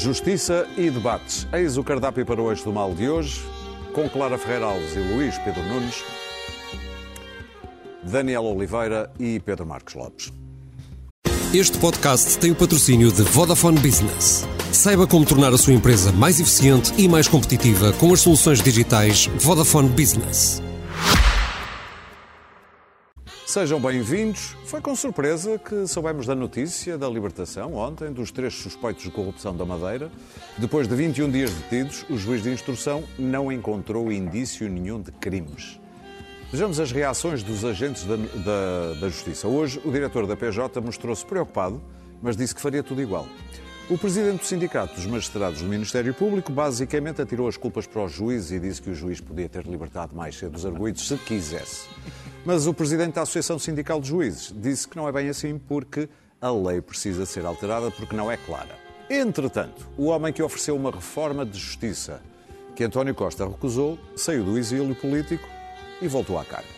Justiça e debates. Eis o cardápio para o eixo do mal de hoje, com Clara Ferreira Alves e Luís Pedro Nunes, Daniel Oliveira e Pedro Marcos Lopes. Este podcast tem o patrocínio de Vodafone Business. Saiba como tornar a sua empresa mais eficiente e mais competitiva com as soluções digitais Vodafone Business. Sejam bem-vindos. Foi com surpresa que soubemos da notícia da libertação ontem dos três suspeitos de corrupção da Madeira. Depois de 21 dias detidos, o juiz de instrução não encontrou indício nenhum de crimes. Vejamos as reações dos agentes da, da, da Justiça. Hoje, o diretor da PJ mostrou-se preocupado, mas disse que faria tudo igual. O presidente do Sindicato dos Magistrados do Ministério Público basicamente atirou as culpas para o juiz e disse que o juiz podia ter libertado mais cedo os arguídos se quisesse. Mas o presidente da Associação Sindical de Juízes disse que não é bem assim porque a lei precisa ser alterada porque não é clara. Entretanto, o homem que ofereceu uma reforma de justiça que António Costa recusou saiu do exílio político e voltou à carga.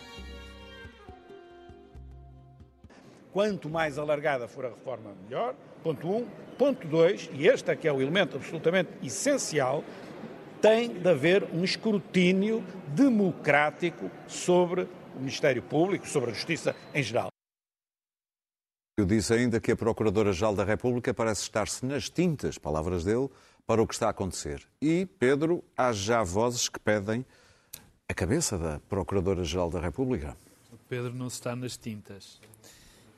Quanto mais alargada for a reforma, melhor. Ponto 1. Um. Ponto 2, e este é que é o elemento absolutamente essencial, tem de haver um escrutínio democrático sobre o Ministério Público, sobre a Justiça em geral. Eu disse ainda que a Procuradora-Geral da República parece estar-se nas tintas, palavras dele, para o que está a acontecer. E, Pedro, há já vozes que pedem a cabeça da Procuradora-Geral da República. O Pedro não está nas tintas.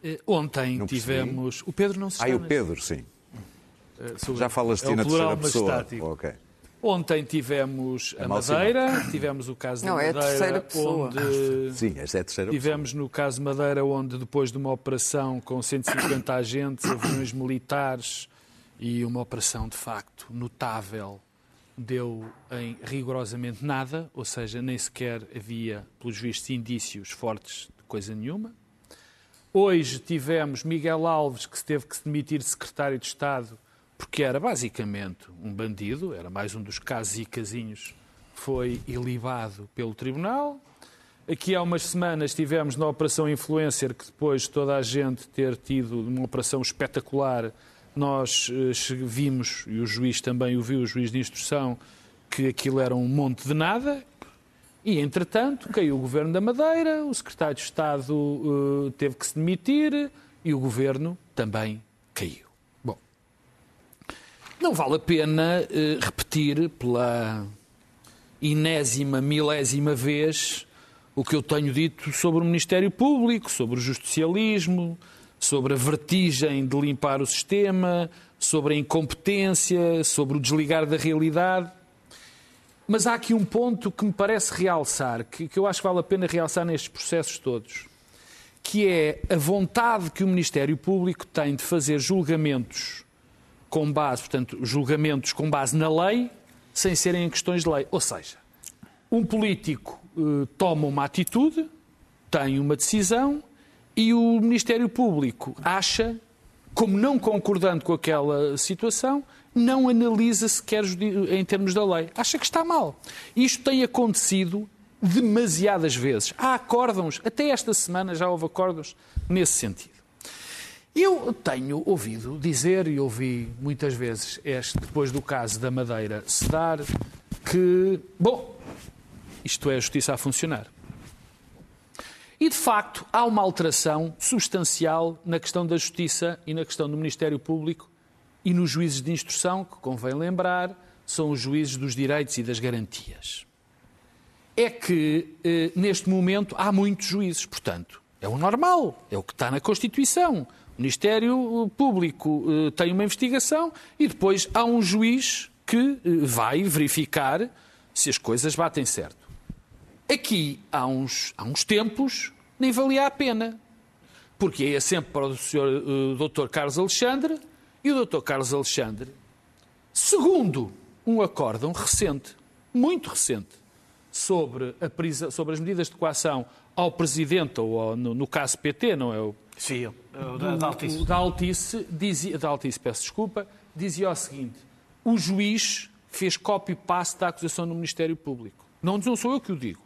Eh, ontem não tivemos. O Pedro não se está. Ah, o Pedro, sim. Uh, já falas de é na terceira pessoa. Okay. Ontem tivemos a, a Madeira, tivemos o caso Não, da Madeira, é a terceira pessoa. onde Sim, esta é a terceira tivemos pessoa. no caso Madeira, onde depois de uma operação com 150 agentes, aviões militares e uma operação de facto notável, deu em rigorosamente nada, ou seja, nem sequer havia, pelos vistos, indícios fortes de coisa nenhuma. Hoje tivemos Miguel Alves, que teve que se demitir de secretário de Estado porque era basicamente um bandido, era mais um dos casos e casinhos, foi ilibado pelo Tribunal. Aqui há umas semanas tivemos na Operação Influencer, que depois de toda a gente ter tido uma operação espetacular, nós eh, vimos, e o juiz também o viu, o juiz de instrução, que aquilo era um monte de nada. E, entretanto, caiu o Governo da Madeira, o Secretário de Estado uh, teve que se demitir e o Governo também caiu. Não vale a pena uh, repetir pela inésima, milésima vez o que eu tenho dito sobre o Ministério Público, sobre o justicialismo, sobre a vertigem de limpar o sistema, sobre a incompetência, sobre o desligar da realidade. Mas há aqui um ponto que me parece realçar, que, que eu acho que vale a pena realçar nestes processos todos, que é a vontade que o Ministério Público tem de fazer julgamentos com base, portanto, julgamentos com base na lei, sem serem em questões de lei. Ou seja, um político eh, toma uma atitude, tem uma decisão e o Ministério Público acha, como não concordando com aquela situação, não analisa sequer em termos da lei. Acha que está mal. Isto tem acontecido demasiadas vezes. Há acórdãos, até esta semana já houve acórdãos nesse sentido. Eu tenho ouvido dizer, e ouvi muitas vezes, este, depois do caso da Madeira se dar, que, bom, isto é a justiça a funcionar. E, de facto, há uma alteração substancial na questão da justiça e na questão do Ministério Público e nos juízes de instrução, que convém lembrar, são os juízes dos direitos e das garantias. É que, eh, neste momento, há muitos juízes, portanto, é o normal, é o que está na Constituição. O Ministério Público uh, tem uma investigação e depois há um juiz que uh, vai verificar se as coisas batem certo. Aqui, há uns, há uns tempos, nem valia a pena. Porque ia sempre para o senhor, eh, Dr. Carlos Alexandre e o Dr. Carlos Alexandre, segundo um acórdão recente, muito recente, sobre, a prisa, sobre as medidas de coação ao Presidente, ou ao, no, no caso PT, não é o Sim, da, da Altice. O da Altice, dizia, da Altice, peço desculpa, dizia o seguinte: o juiz fez copy-paste da acusação no Ministério Público. Não, não sou eu que o digo.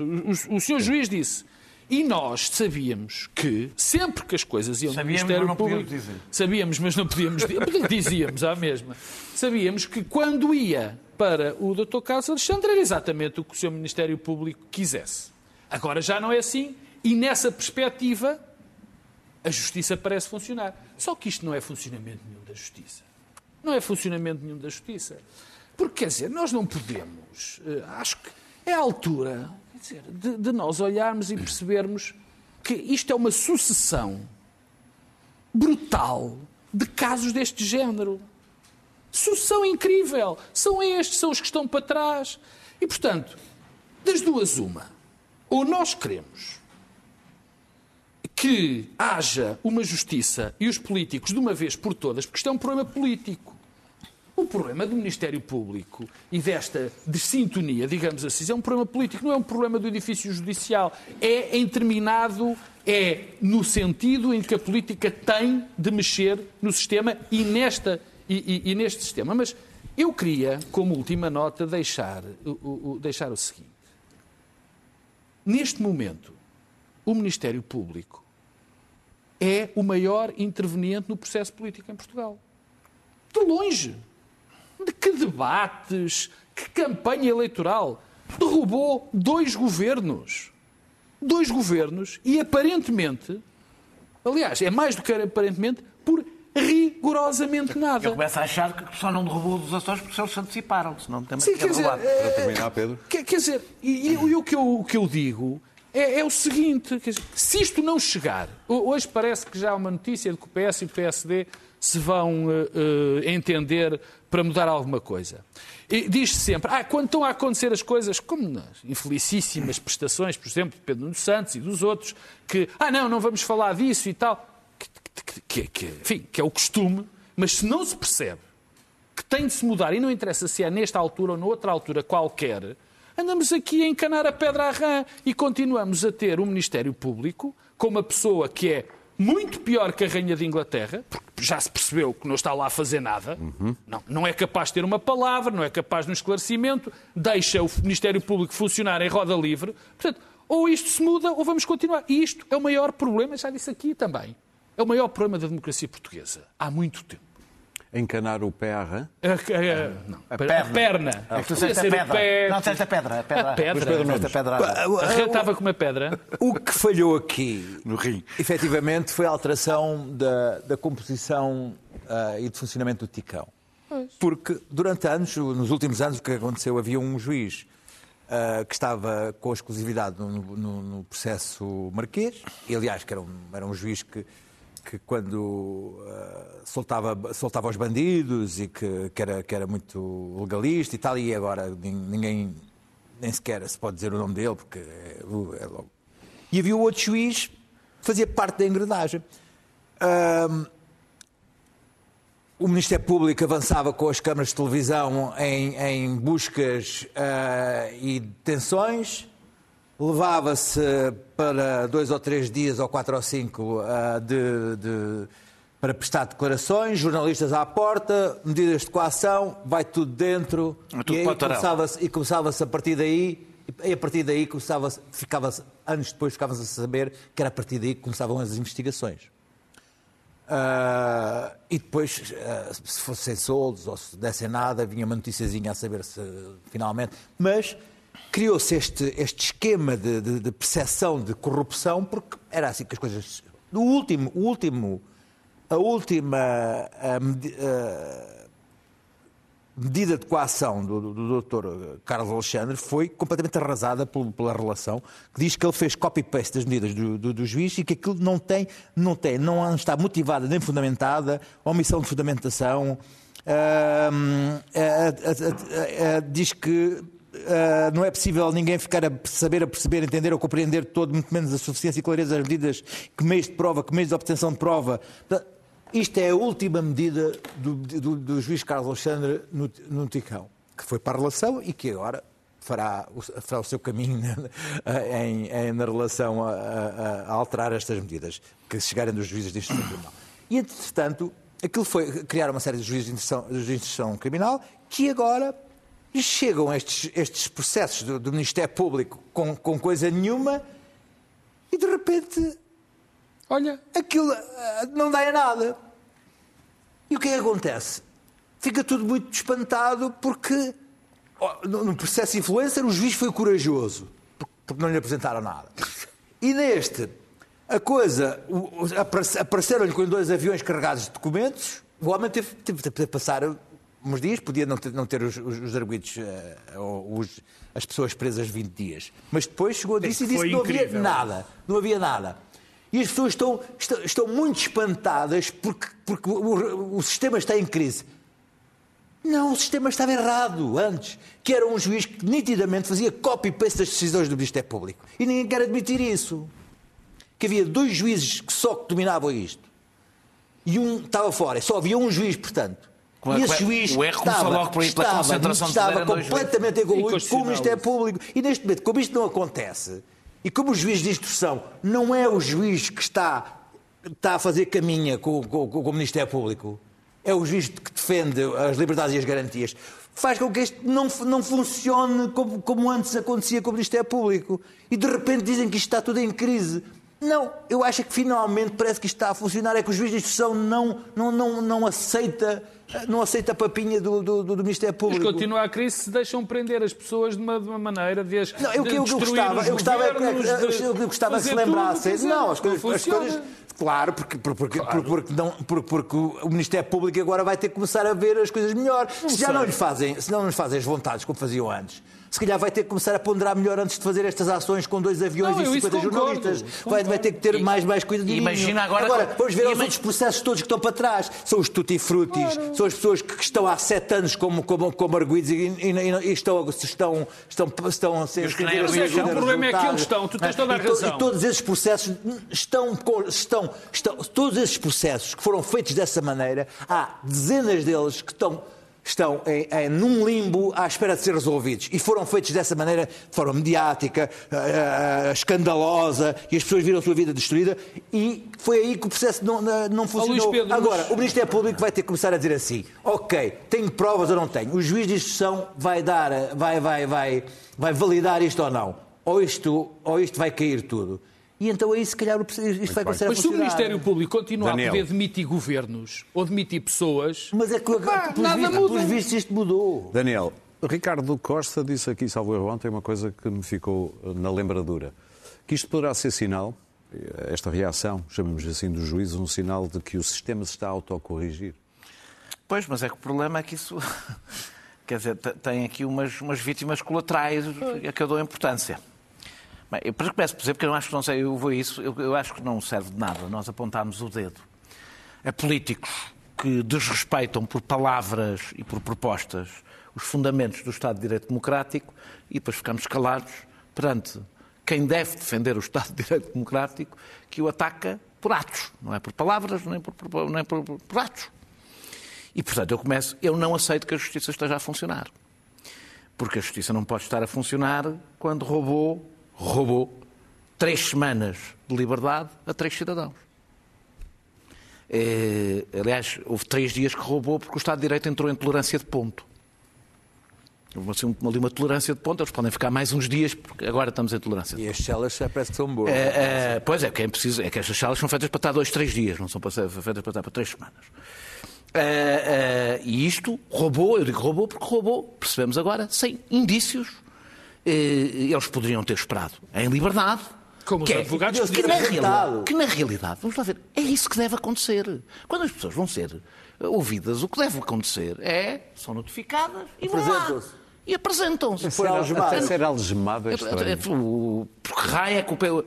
O, o, o senhor juiz disse: E nós sabíamos que, sempre que as coisas iam Sabíamos, no Ministério mas não podíamos Público... dizer. Sabíamos, mas não podíamos dizer. Dizíamos à mesma. Sabíamos que quando ia para o Dr. Carlos Alexandre era exatamente o que o seu Ministério Público quisesse. Agora já não é assim e nessa perspectiva a justiça parece funcionar. Só que isto não é funcionamento nenhum da justiça. Não é funcionamento nenhum da justiça. Porque, quer dizer, nós não podemos. eh, acho que é a altura dizer, de, de nós olharmos e percebermos que isto é uma sucessão brutal de casos deste género. Sucessão incrível. São estes, são os que estão para trás. E, portanto, das duas, uma. Ou nós queremos que haja uma justiça e os políticos, de uma vez por todas, porque isto é um problema político. O problema do Ministério Público e desta desintonia, digamos assim, é um problema político, não é um problema do edifício judicial. É interminado, é no sentido em que a política tem de mexer no sistema e, nesta, e, e- e neste sistema. Mas eu queria, como última nota, deixar o- o- deixar o seguinte. Neste momento, o Ministério Público é o maior interveniente no processo político em Portugal. De longe. De que debates, que campanha eleitoral. Derrubou dois governos. Dois governos e aparentemente, aliás, é mais do que aparentemente, por rigorosamente Eu nada. começo a achar que só não derrubou dos Açores porque eles se anteciparam, senão também Sim, quer dizer, derrubado. Para terminar, Pedro. Quer, quer dizer, e, e- e o, que eu, o que eu digo é, é o seguinte: quer dizer, se isto não chegar, ho- hoje parece que já há uma notícia de que o PS e o PSD se vão eh, eh, entender para mudar alguma coisa. E Diz-se sempre, ah, quando estão a acontecer as coisas, como nas infelicíssimas prestações, por exemplo, de Pedro Nuno Santos e dos outros, que, ah, não, não vamos falar disso e tal, que, que- enfim, que é o costume, mas se não se percebe que tem de se mudar, e não interessa se é nesta altura ou noutra altura qualquer, andamos aqui a encanar a pedra à rã e continuamos a ter um Ministério Público com uma pessoa que é muito pior que a Rainha de Inglaterra, porque já se percebeu que não está lá a fazer nada, não, não é capaz de ter uma palavra, não é capaz de um esclarecimento, deixa o Ministério Público funcionar em roda livre. Portanto, ou isto se muda ou vamos continuar. E isto é o maior problema, já disse aqui também, é o maior problema da democracia portuguesa há muito tempo. Encanar o pé à rã. A, a- não, a perna. perna. É que tu Podia disseste a pedra. pé. Não, disseste a pedra. A pedra. A pedra. Pois a pedra. A rã estava com uma pedra. O que falhou aqui, No rim. efetivamente, foi a alteração da, da composição ah, e de funcionamento do Ticão. Porque durante anos, nos últimos anos, o que aconteceu? Havia um juiz ah, que estava com exclusividade no, no- no processo marquês, e aliás, que era um, era um juiz que, que quando ah, soltava, soltava os bandidos e que, que, era, que era muito legalista e tal, e agora nin- ninguém nem sequer se pode dizer o nome dele, porque é, é logo e havia outro juiz que fazia parte da engrenagem. O Ministério Público avançava com as câmaras de televisão em, em buscas ah, e detenções, levava-se para dois ou três dias, ou quatro ou cinco, ah, de- de- para prestar declarações, jornalistas à porta, medidas de coação, vai tudo dentro. É tudo e começava-se começava-se a partir daí, e a partir daí começava ficava anos depois ficávamos a saber que era a partir daí que começavam as investigações. Ah, e depois, ah, se fossem soldos ou se dessem nada, vinha uma noticiazinha a saber se finalmente. Mas criou-se este, este esquema de, de, de percepção de corrupção, porque era assim que as coisas. O último, o último, a última medi- ah, medida de coação do, do, Dr. Carlos Alexandre foi completamente arrasada pelo- pela relação, que diz que ele fez copy-paste das medidas do, do, do juiz e que aquilo não tem, não tem, não está motivada nem fundamentada, omissão de fundamentação. Ah, ah, ah, diz que ah, não é possível ninguém ficar a saber, a perceber, entender ou compreender todo, muito menos a suficiência e clareza das medidas, que meios de prova, que meios de obtenção de prova. Isto é a última medida do, do, do juiz Carlos Alexandre no, no Ticão, que foi para a relação e que agora fará o, fará o seu caminho na, em, em- na relação a, a- a alterar estas medidas que chegarem dos juízes de instrução criminal. E, entretanto, aquilo foi criar uma série de juízes de instrução, de instrução criminal que agora chegam estes, estes processos do, do Ministério Público com, com coisa nenhuma e de repente Olha, aquilo ah, não dá em nada. E o que é que acontece? Fica tudo muito espantado porque no processo influencer o juiz foi corajoso, por- porque não lhe apresentaram nada. E neste, a coisa, apareceram-lhe com dois aviões carregados de documentos, o homem teve, teve, teve de passar uns dias, podia não ter, não ter os, os, os arguidos, eh, ou os- as pessoas presas 20 dias. Mas depois chegou disso e disse que não havia incrível. nada. Não havia nada. E as pessoas estão, estão, estão muito espantadas porque, porque o, o- sistema está em crise. Não, o sistema estava errado antes, que era um juiz que nitidamente fazia copy-paste das decisões do Ministério Público. E ninguém quer admitir isso. Que havia dois juízes que só que dominavam isto. E um estava fora. Só havia um juiz, portanto. Como é e esse o juiz erro começou estava, logo por aí, pela estava, concentração estava dois completamente evoluído com o Inconstitucional Ministério isso. Público. E neste momento, como isto não acontece, e como o juiz de instrução não é o juiz que está, está a fazer caminha com, com- com o Ministério Público, é o juiz que defende as liberdades e as garantias, faz com que isto não, não funcione como, como antes acontecia com o Ministério Público. E de repente dizem que isto está tudo em crise. Não, eu acho que finalmente parece que isto está a funcionar, é que o juiz de instrução não, não, não, não aceita não aceita a papinha do, do, do Ministério mas Público. continua a crise se deixam prender as pessoas de uma, de uma maneira de as Não, eu, de eu, eu destruir gostava, os eu gostava, é que- governos, eu, de eu, eu gostava que se lembrassem. Não, as coisas, as coisas claro, porque, porque, porque, porque, não, porque, porque o Ministério Público agora vai ter que começar a ver as coisas melhor. se já sei. não lhe fazem, se não lhes fazem as vontades como faziam antes. Se calhar vai ter que começar a ponderar melhor antes de fazer estas ações com dois aviões Não, e isso 50 concordo, jornalistas. Vai, vai ter que ter mais, mais cuidado. Imagina agora- vamos ver os outros processos todos que estão para trás. São os tutti-frutis, são as pessoas que que estão há sete anos como, como, como arguidos e, e- e- e estão, estão, estão, estão a ser. resultados. são. O problema é que eles estão, tu tens toda a E razão. E todos esses processos estão, estão, estão. Todos esses processos que foram feitos dessa maneira, há dezenas deles que estão. Estão em, em- num limbo à espera de ser resolvidos. E foram feitos dessa maneira, de forma mediática, eh, escandalosa, e as pessoas viram a sua vida destruída, e foi aí que o processo não, não- não funcionou. Pedro, Agora, mas- o Ministério Público vai ter que começar a dizer assim: ok, tenho provas ou não tenho? O juiz de instrução vai dar, vai, vai, vai, vai validar isto ou não? Ou isto, ou isto vai cair tudo? E então aí, se calhar, isto vai bem. começar a Mas se o. Ministério Público continuar Daniel. a poder demitir governos ou demitir pessoas, Mas é que, Pá, pelos, nada vistos, muda. pelos vistos, isto mudou. Daniel, Ricardo Costa disse aqui, salvo erro ontem, uma coisa que me ficou eh, na lembradura. Que isto poderá ser sinal, eh, esta reação, chamemos assim, do juiz, um sinal de que o sistema se está a autocorrigir. Pois, mas é que o problema é que isso. Quer dizer, te- tem aqui umas, umas vítimas colaterais a que eu dou importância. Eu começo por dizer, porque eu acho que não sei, eu vou isso, eu, eu acho que não serve de nada nós apontarmos o dedo a políticos que desrespeitam por palavras e por propostas os fundamentos do Estado de Direito Democrático e depois ficamos calados perante quem deve defender o Estado de Direito Democrático que o ataca por atos, não é por palavras, nem por, por- nem por, por atos. E, portanto, eu começo, eu não aceito que a justiça esteja a funcionar. Porque a justiça não pode estar a funcionar quando roubou, roubou três semanas de liberdade a três cidadãos. Eh, aliás, houve três dias que roubou porque o Estado de Direito entrou em tolerância de ponto. Houve assim, ali uma tolerância de ponto, eles podem ficar mais uns dias, porque agora estamos em tolerância de E as celas já parece que são boas. é, é, pois é, que é preciso, é que estas salas são feitas para estar dois, três dias, não são para ser feitas para estar para três semanas. É, é, e isto roubou, eu digo roubou porque roubou, percebemos agora, sem indícios. É, eles poderiam ter esperado em liberdade. Como os que é- advogados que, podiam na que na realidade, vamos lá ver, é isso que deve acontecer. Quando as pessoas vão ser ouvidas, o que deve acontecer é, são notificadas e vão lá. Apresentam-se. E apresentam-se. Foi algemado. Até ser algemado é É, estranho. é, o- Por que raio é que o, pe- o,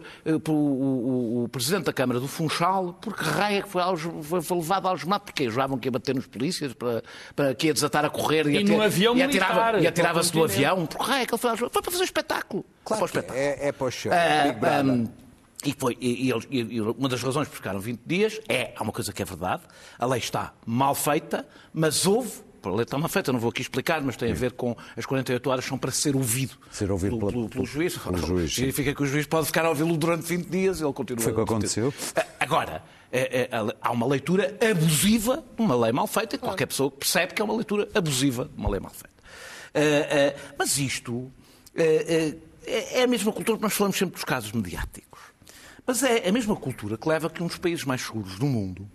o- o Presidente da Câmara do Funchal, por que raio é que foi, foi- foi levado algemado? Porque juravam que ia bater nos polícias, para, para que ia desatar a correr e, E num avião e atirava, militar, e atirava-se do para o continente. avião. Por que raio é que ele foi algemado? Foi para fazer espetáculo. Claro Foi que para o espetáculo. é, é para o show. Ah, um, e, foi, e, e- e uma das razões por ficaram 20 dias é, há uma coisa que é verdade, a lei está mal feita, mas houve, a lei mal feita, não vou aqui explicar, mas tem a ver com as 48 horas são para ser ouvido, Ser ouvido pelo, pela- pelo- pelo juiz. pelo juiz. Significa que o juiz pode ficar a ouvi-lo durante 20 dias e ele continua Foi o que a- aconteceu. Ah, Agora, é- é- há uma leitura abusiva de uma lei mal feita, e qualquer pessoa percebe que é uma leitura abusiva de uma lei mal feita. Ah, mas isto é é a mesma cultura que nós falamos sempre dos casos mediáticos. Mas é a mesma cultura que leva a que um dos países mais seguros do mundo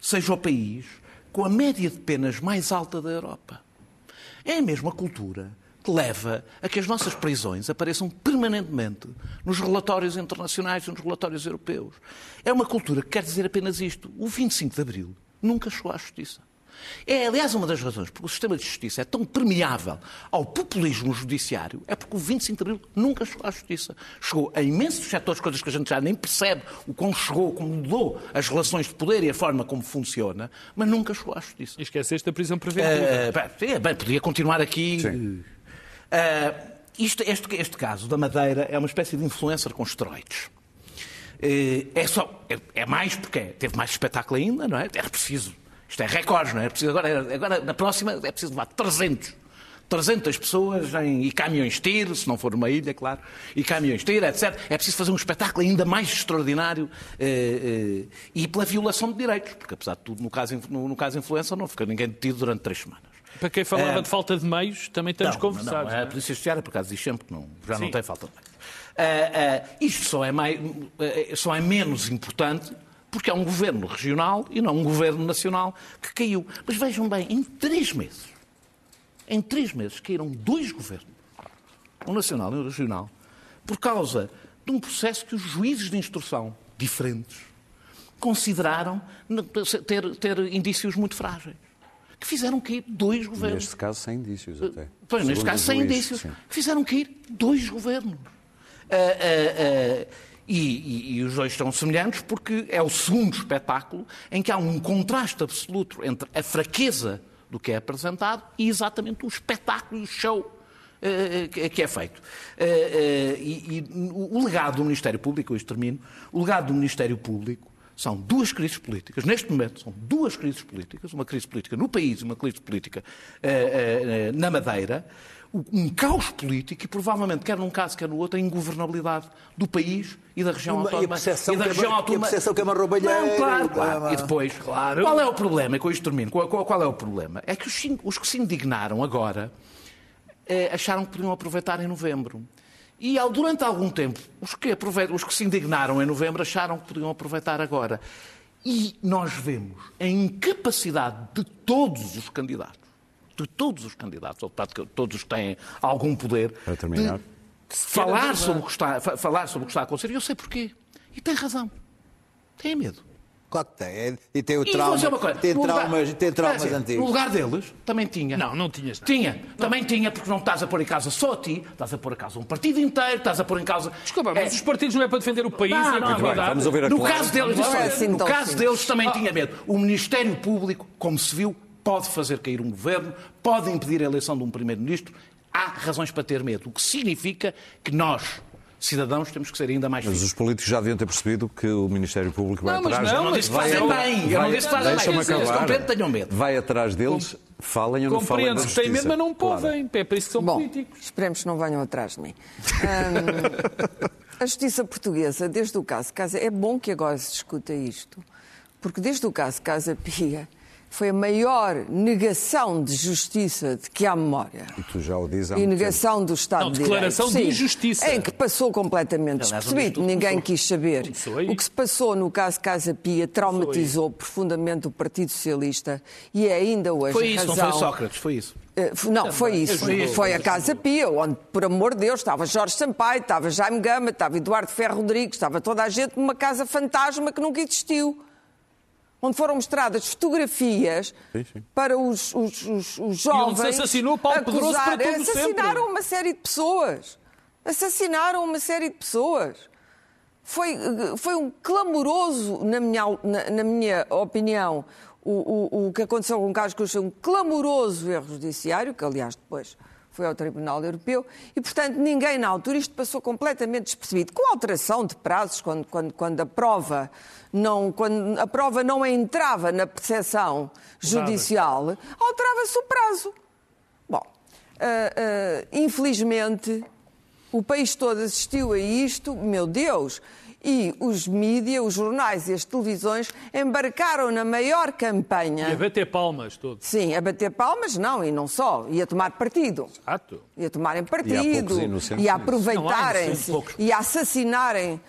seja o país com a média de penas mais alta da Europa. É a mesma cultura que leva a que as nossas prisões apareçam permanentemente nos relatórios internacionais e nos relatórios europeus. É uma cultura que quer dizer apenas isto. O 25 de Abril nunca chegou à justiça. É, aliás, uma das razões porque o sistema de justiça é tão permeável ao populismo judiciário é porque o 25 de Abril nunca chegou à justiça. Chegou a imensos setores, coisas que a gente já nem percebe o como chegou, como mudou as relações de poder e a forma como funciona, mas nunca chegou à justiça. E esqueceste a prisão preventiva. Uh, bem, bem, podia continuar aqui. Uh, isto, este, este caso da Madeira é uma espécie de influencer com esteroides. Uh, é, só, é, é mais porque teve mais espetáculo ainda, não é? Era preciso isto é recorde, não é? Preciso agora, agora, na próxima, é preciso levar 300. 300 pessoas em, e caminhões tiro, se não for uma ilha, claro, e caminhões tiro, etc. É preciso fazer um espetáculo ainda mais extraordinário eh, eh, e pela violação de direitos, porque apesar de tudo, no caso, no, no caso influência, não fica ninguém detido durante três semanas. Para quem falava é... de falta de meios, também estamos não, conversados. Não, não, a Polícia Judiciária, por acaso, diz sempre que não, já Sim. não tem falta de meios. Uh, uh, isto só é, mais, uh, só é menos importante porque é um governo regional e não um governo nacional que caiu. Mas vejam bem, em três meses, em três meses caíram dois governos, o nacional e o regional, por causa de um processo que os juízes de instrução diferentes consideraram ter, ter indícios muito frágeis. Que fizeram cair dois governos. Neste caso, sem indícios até. Pois, neste caso, sem indícios. Sim. Fizeram cair dois governos. Uh, uh, uh, e, e, e, os dois estão semelhantes porque é o segundo espetáculo em que há um contraste absoluto entre a fraqueza do que é apresentado e exatamente o espetáculo, o show uh, que é feito. Uh, uh, e, e, o legado do Ministério Público, isto termino, o legado do Ministério Público são duas crises políticas. Neste momento, são duas crises políticas, uma crise política no país e uma crise política na Madeira um caos político e provavelmente, quer num caso, quer no outro, a ingovernabilidade do país e da região uma, autónoma. E e da região é, autónoma. E a que é uma roubalheira. Não, claro, claro. E depois, claro. qual é o problema? E com isto termino. Qual, qual, qual, é o problema? É que os, os que se indignaram agora eh, acharam que podiam aproveitar em novembro. E durante algum tempo, os que, os que se indignaram em novembro acharam que podiam aproveitar agora. E nós vemos a incapacidade de todos os candidatos de todos os candidatos, ou todos que têm algum poder, Para terminar. de falar sobre, o que está, falar sobre o que está a acontecer. E eu sei porquê. E tem razão. Tem medo. Claro que tem. É, e tem o trauma. Tem traumas, tem traumas assim, antigos. No lugar deles, também tinha. Não, não tinhas. Tinha. Não. Também tinha, porque não estás a pôr em causa só a ti, estás a pôr em causa um partido inteiro, estás a pôr em causa. Desculpa, mas é... os partidos não é para defender o país não, e a não, não, Vamos ouvir a No caso deles, não é assim no caso deles também ah. tinha medo. O Ministério Público, como se viu, pode fazer cair um governo, pode impedir a eleição de um primeiro-ministro. Há razões para ter medo, o que significa que nós, cidadãos temos que ser ainda mais Mas os políticos já deviam ter percebido que o Ministério Público vai não, atrás... Não, mas não disse que fazem bem. Eu não disse que fazem bem. Acabar. tenham medo. Vai atrás deles, falem ou não falem Compreendo que têm medo, mas não podem. Claro. É para isso que são Bom, políticos. esperemos que não venham atrás de mim. Um, a justiça portuguesa, desde o caso Casa... É bom que agora se discuta isto, porque desde o caso Casa Pia foi a maior negação de justiça de que há memória. E tu já o dizes há E negação tempo. do Estado Não, de declaração Direito. de injustiça. Em que passou completamente despercebido, ninguém quis saber. O que se passou no caso Casa Pia traumatizou profundamente o Partido Socialista e é ainda hoje Foi isso, razão... não foi Sócrates, foi isso. Eh, não, foi isso. Foi, foi a Casa Pia, onde, por amor de Deus, estava Jorge Sampaio, estava Jaime Gama, estava Eduardo Ferro Rodrigues, estava toda a gente numa casa fantasma que nunca existiu onde foram mostradas fotografias sim, sim. para os, os, os, os jovens. E onde se assassinou Paulo acusar, para todo Assassinaram sempre. uma série de pessoas. Assassinaram uma série de pessoas. Foi, foi um clamoroso, na minha, na, na minha opinião, o, o, o, que aconteceu com o Carlos Costa, um clamoroso erro judiciário, que aliás depois foi ao Tribunal Europeu, e, portanto, ninguém na altura, isto passou completamente despercebido, com alteração de prazos, quando, quando, quando a prova não, quando a prova não entrava na percepção judicial, alterava-se o prazo. Bom, uh, uh, infelizmente, o país todo assistiu a isto, meu Deus, E os mídias, os jornais e as televisões embarcaram na maior campanha. E a bater palmas todo. Sim, a bater palmas, não, e não só, e a tomar partido. Exato. E a tomarem partido, e a aproveitarem-se, e a assassinarem uh,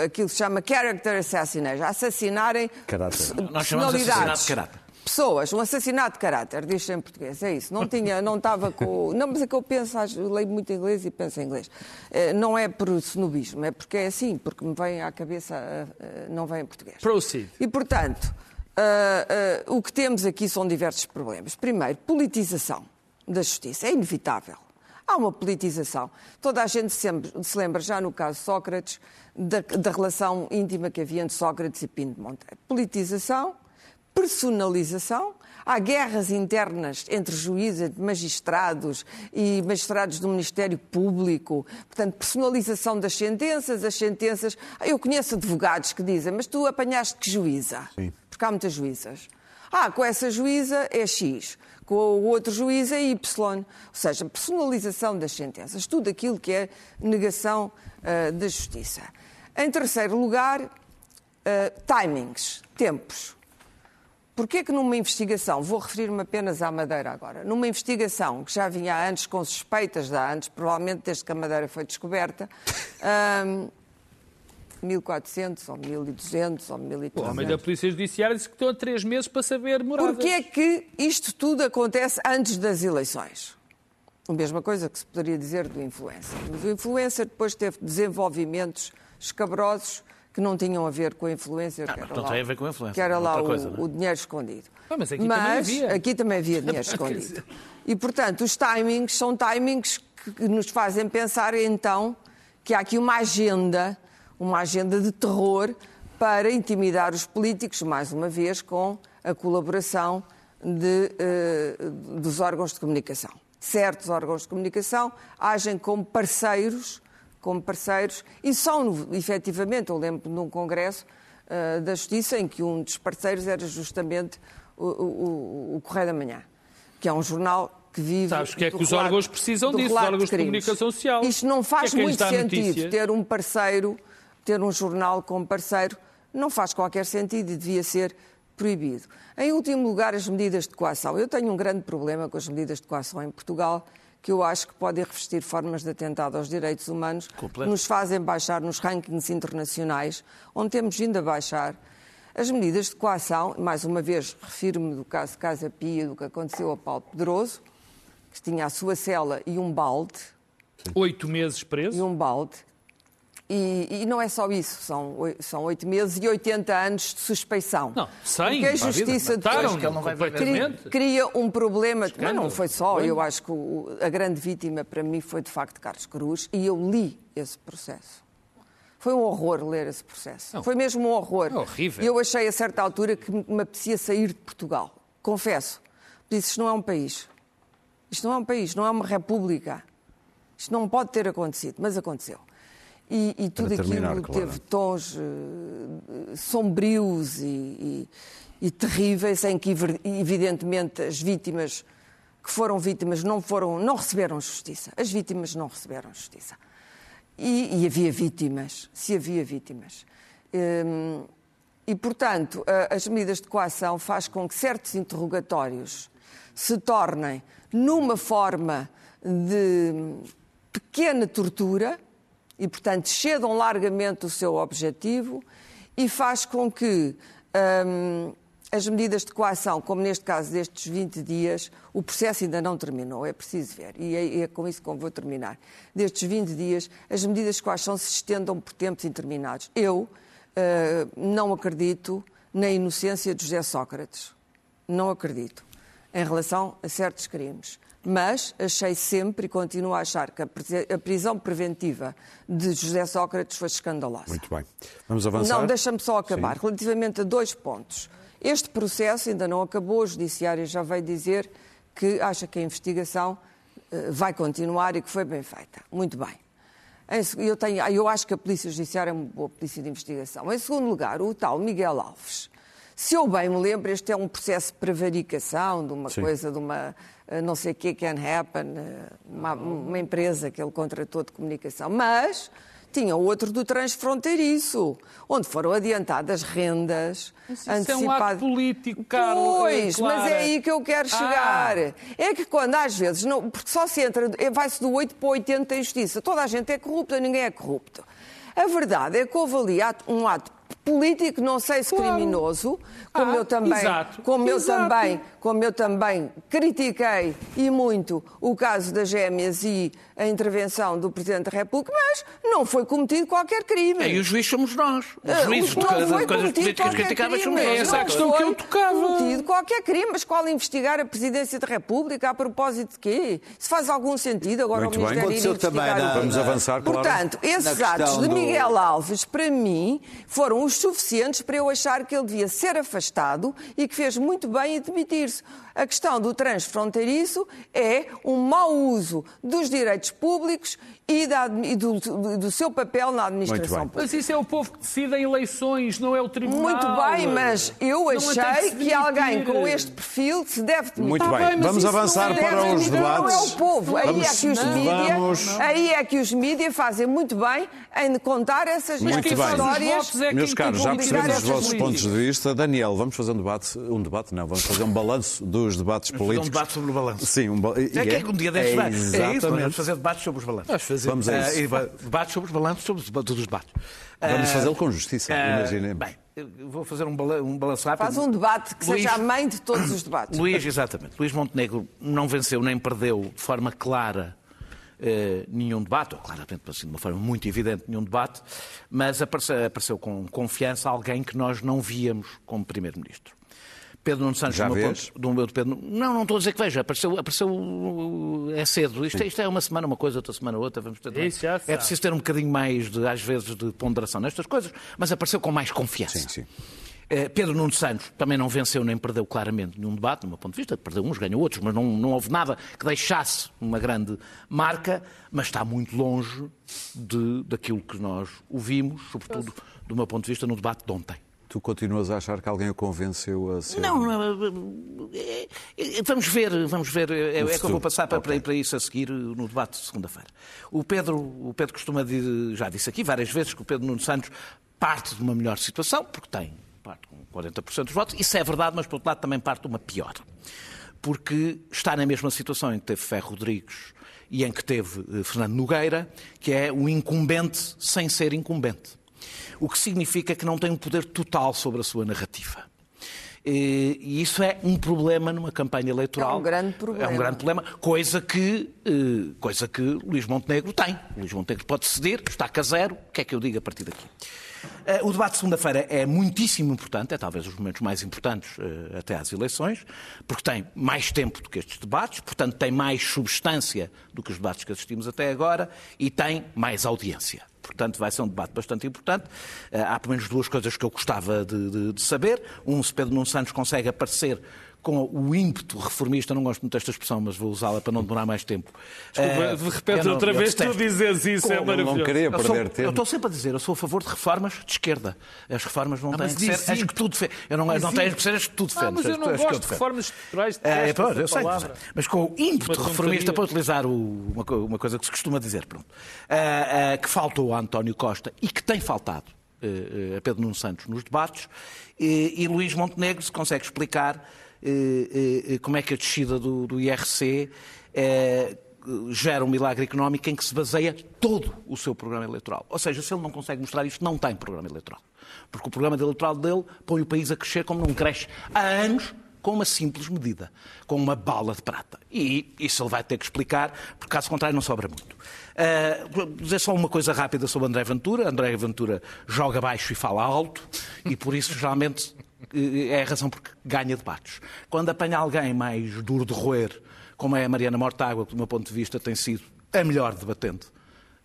uh, aquilo que se chama character assassination, a assassinarem Caráter. pers- Nós chamamos de assassinato personalidades. de caráter. Pessoas, um assassinato de caráter, diz em português, é isso. Não tinha, não estava com. Não, mas é que eu penso, eu leio muito inglês e penso em inglês. Eh, Não é por snobismo, é porque é assim, porque me vem à cabeça, eh, eh, não vem em português. Proceed. E, portanto, o que temos aqui são diversos problemas. Primeiro, politização da justiça. É inevitável. Há uma politização. Toda a gente sempre se lembra, já no caso Sócrates, da, da relação íntima que havia entre Sócrates e Pinto de Monteiro. Politização, personalização. Há guerras internas entre juízes, magistrados e magistrados do Ministério Público. Portanto, personalização das sentenças, as sentenças. Eu conheço advogados que dizem, mas tu apanhaste que juíza? Sim. Porque há muitas juízas. Ah, com essa juíza é X, com o outro juiz é Y. Ou seja, personalização das sentenças, tudo aquilo que é negação ah, da justiça. Em terceiro lugar, ah, timings, tempos. Porquê que numa investigação, vou referir-me apenas à Madeira agora, numa investigação que já vinha há anos com suspeitas de há anos, provavelmente desde que a Madeira foi descoberta, hum, 1400 ou 1200 ou O homem 1300. da Polícia Judiciária disse que estão a três meses para saber moradas. Porquê é que isto tudo acontece antes das eleições? A mesma coisa que se poderia dizer do influencer. Mas o influencer depois teve desenvolvimentos escabrosos que não tinham a ver com a influencer. Ah, que mas era não lá, tem a ver com a influencer, Que era é lá o, coisa, não é? o dinheiro escondido. Ah, mas aqui também havia. aqui também havia dinheiro escondido. E, portanto, os timings são timings que nos fazem pensar, então, que há aqui uma agenda, uma agenda de terror para intimidar os políticos, mais uma vez, com a colaboração de, eh, dos órgãos de comunicação. Certos órgãos de comunicação agem como parceiros, como parceiros, e são, efetivamente, eu lembro num congresso eh, da Justiça em que um dos parceiros era justamente o, o- o Correio da Manhã, que é um jornal que vive. Sabes que é que os relato- órgãos precisam disso, os órgãos de crimes. comunicação social. Isto não faz Que é muito sentido notícias. ter um parceiro, ter um jornal como parceiro, não faz qualquer sentido e devia ser proibido. Em último lugar, as medidas de coação. Eu tenho um grande problema com as medidas de coação em Portugal, que eu acho que podem revestir formas de atentado aos direitos humanos, que nos fazem baixar nos rankings internacionais, onde temos vindo a baixar. As medidas de coação, mais uma vez, refiro-me do caso de Casa Pia, do que aconteceu a Paulo Pedroso, que tinha a sua cela e um balde, Oito meses e preso. um balde. E, e não é só isso, são, são 8 meses e 80 anos de suspeição. Não, 100 Porque a justiça depois que ele não vai cria, um problema. Mas Escândalo. não foi só, eu acho que o- a grande vítima para mim foi de facto Carlos Cruz e eu li esse processo. Foi um horror ler esse processo. Não. Foi mesmo um horror. É horrível. E eu achei a certa altura que me me apetecia sair de Portugal. Confesso. Disse, isto não é um país. Isto não é um país, não é uma república. Isto não pode ter acontecido, mas aconteceu. E, e tudo terminar, aquilo teve tons eh, sombrios e, e- e terríveis, em que evi- evidentemente as vítimas que foram vítimas não foram, não receberam justiça. As vítimas não receberam justiça. E, e havia vítimas, se havia vítimas. Hum, e, portanto, as medidas de coação faz com que certos interrogatórios se tornem numa forma de pequena tortura e, portanto, cedam largamente o seu objetivo e faz com que hum, as medidas de coação, como neste caso destes 20 dias, o processo ainda não terminou, é preciso ver, e é, é com isso que eu vou terminar. Destes 20 dias, as medidas de coação se estendam por tempos interminados. Eu eh, não acredito na inocência de José Sócrates. Não acredito. Em relação a certos crimes. Mas achei sempre e continuo a achar que a prisão preventiva de José Sócrates foi escandalosa. Muito bem. Vamos avançar? Não, deixa-me só acabar. Sim. Relativamente a dois pontos. Este processo ainda não acabou, o Judiciário já veio dizer que acha que a investigação eh, vai continuar e que foi bem feita. Muito bem. Eu, tenho, eu acho que a Polícia Judiciária é uma boa polícia de investigação. Em segundo lugar, o tal Miguel Alves. Se eu bem me lembro, este é um processo de prevaricação, de uma Sim. coisa, de uma não sei o que can happen, eh, uma, uma empresa que ele contratou de comunicação. Mas tinha outro do transfronteiriço, onde foram adiantadas rendas. Isso é um ato político, Carlos. Pois, mas é aí que eu quero Ah. chegar. É que quando às vezes, não, porque só se entra, vai-se do 8 para o 80 em justiça. Toda a gente é corrupta, ninguém é corrupto. A verdade é que houve ali um ato político, não sei se Claro. criminoso, como Ah, eu também, exato, como eu exato. também, como eu também critiquei e muito o caso das gêmeas e a intervenção do Presidente da República, mas não foi cometido qualquer crime. É, e os juízes somos nós. Os juízes de, não de foi coisas cometido políticas crime. somos nós. É essa a Não questão que eu foi tocava. cometido qualquer crime, mas qual investigar a Presidência da República a propósito de quê? Se faz algum sentido agora Muito o bem. Ministério ir Aconteceu investigar também o na- quê? Vamos avançar, claro. Portanto, esses atos de do- Miguel Alves, para mim, foram os suficientes para eu achar que ele devia ser afastado e que fez muito bem em demitir-se. A questão do transfronteiriço é um mau uso dos direitos públicos e, da e do, do- seu papel na administração bem. pública. Mas isso é o povo que decide em eleições, não é o tribunal. Muito bem, mas eu Não que achei se que alguém com este perfil se deve demitir. Muito Tá bem, bem, mas vamos avançar não é- para Deve os debates. Não é o povo. Aí Vamos- é que os mídia, Vamos- aí é que os mídia fazem muito bem em contar essas Muito bem. histórias. é Meus caros, já que percebemos os vossos pontos de vista. Daniel, vamos fazer um debate, um debate não, vamos fazer um balanço dos debates Vamos fazer políticos. um debate sobre o balanço. Sim, um ba... e É que é que um dia destes é vai. É isso, vamos Exatamente. fazer debates sobre os balanços. Vamos. Vamos isso. e va- debates sobre os balanços sobre os dos debates. Vamos Ah, fazê-lo com justiça, ah, imaginem. Bem, eu vou fazer um, bala- um balanço rápido. Faz um debate que Luís- seja a mãe de todos os debates. Luís, exatamente. Luís Montenegro não venceu nem perdeu de forma clara eh, nenhum debate, ou claramente, assim, de uma forma muito evidente, nenhum debate, mas apareceu, apareceu com confiança alguém que nós não víamos como Primeiro-Ministro. Pedro Nuno Santos, Já do meu vês? ponto- do meu- Pedro, não, não estou a dizer que veja, apareceu, apareceu é cedo. Isto, é- isto é uma semana uma coisa, outra semana outra. Vamos ter, Isso é sabe. preciso ter um bocadinho mais, de, às vezes, de ponderação nestas coisas, mas apareceu com mais confiança. Sim, sim. Eh, Pedro Nuno Santos também não venceu nem perdeu claramente nenhum debate, do meu ponto de vista, perdeu uns, ganhou outros, mas não, não houve nada que deixasse uma grande marca, mas está muito longe de, daquilo que nós ouvimos, sobretudo do meu ponto de vista, no debate de ontem. Tu continuas a achar que alguém o convenceu a ser. Não, não, é- é- vamos ver, vamos ver. É, é que eu vou passar para, Ok. para isso a seguir no debate de segunda-feira. O Pedro, o Pedro costuma dizer, já disse aqui várias vezes, que o Pedro Nuno Santos parte de uma melhor situação, porque tem parte com 40% dos votos. Isso é verdade, mas por outro lado também parte de uma pior. Porque está na mesma situação em que teve Ferro Rodrigues e em que teve eh, Fernando Nogueira, que é um incumbente sem ser incumbente. O que significa que não tem um poder total sobre a sua narrativa. E isso é um problema numa campanha eleitoral. É um grande problema. É um grande problema, coisa que, eh, coisa que Luís Montenegro tem. Luís Montenegro pode ceder, está a zero. O que é que eu digo a partir daqui? Eh, O debate de segunda-feira é muitíssimo importante, é talvez os momentos mais importantes eh, até às eleições, porque tem mais tempo do que estes debates, portanto tem mais substância do que os debates que assistimos até agora e tem mais audiência. Portanto, vai ser um debate bastante importante. Eh, Há pelo menos duas coisas que eu gostava de, de- de saber. Um, se Pedro Nuno Santos consegue aparecer com o ímpeto reformista, não gosto muito desta expressão, mas vou usá-la para não demorar mais tempo. Eh, repete não- outra eu vez, tu dizes isso, é Não maravilhoso. queria Eu sou- perder Eu tempo. estou sempre a dizer, eu sou a favor de reformas de esquerda. As reformas não têm mas que ser diz as que tu defendes. Eu não, Diz não têm que ser as que tu defendes. Ah, mas eu não as gosto de reformas estruturais. É, detesto pronto, eu sei, mas com o ímpeto reformista, para utilizar o- uma, uma coisa que se costuma dizer, pronto, ah, ah, que faltou a António Costa e que tem faltado eh, eh, a Pedro Nuno Santos nos debates, e, e Luís Montenegro se consegue explicar eh, eh, como é que a descida do, do IRC eh, gera um milagre económico em que se baseia todo o seu programa eleitoral. Ou seja, se ele não consegue mostrar isto, não tem programa eleitoral. Porque o programa eleitoral dele põe o país a crescer como não cresce há anos, com uma simples medida, com uma bala de prata. E isso ele vai ter que explicar, porque caso contrário não sobra muito. Uh, dizer só uma coisa rápida sobre André Ventura. André Ventura joga baixo e fala alto, e por isso geralmente eh, é a razão porque ganha debates. Quando apanha alguém mais duro de roer, como é a Mariana Mortágua, que do meu ponto de vista tem sido a melhor debatente,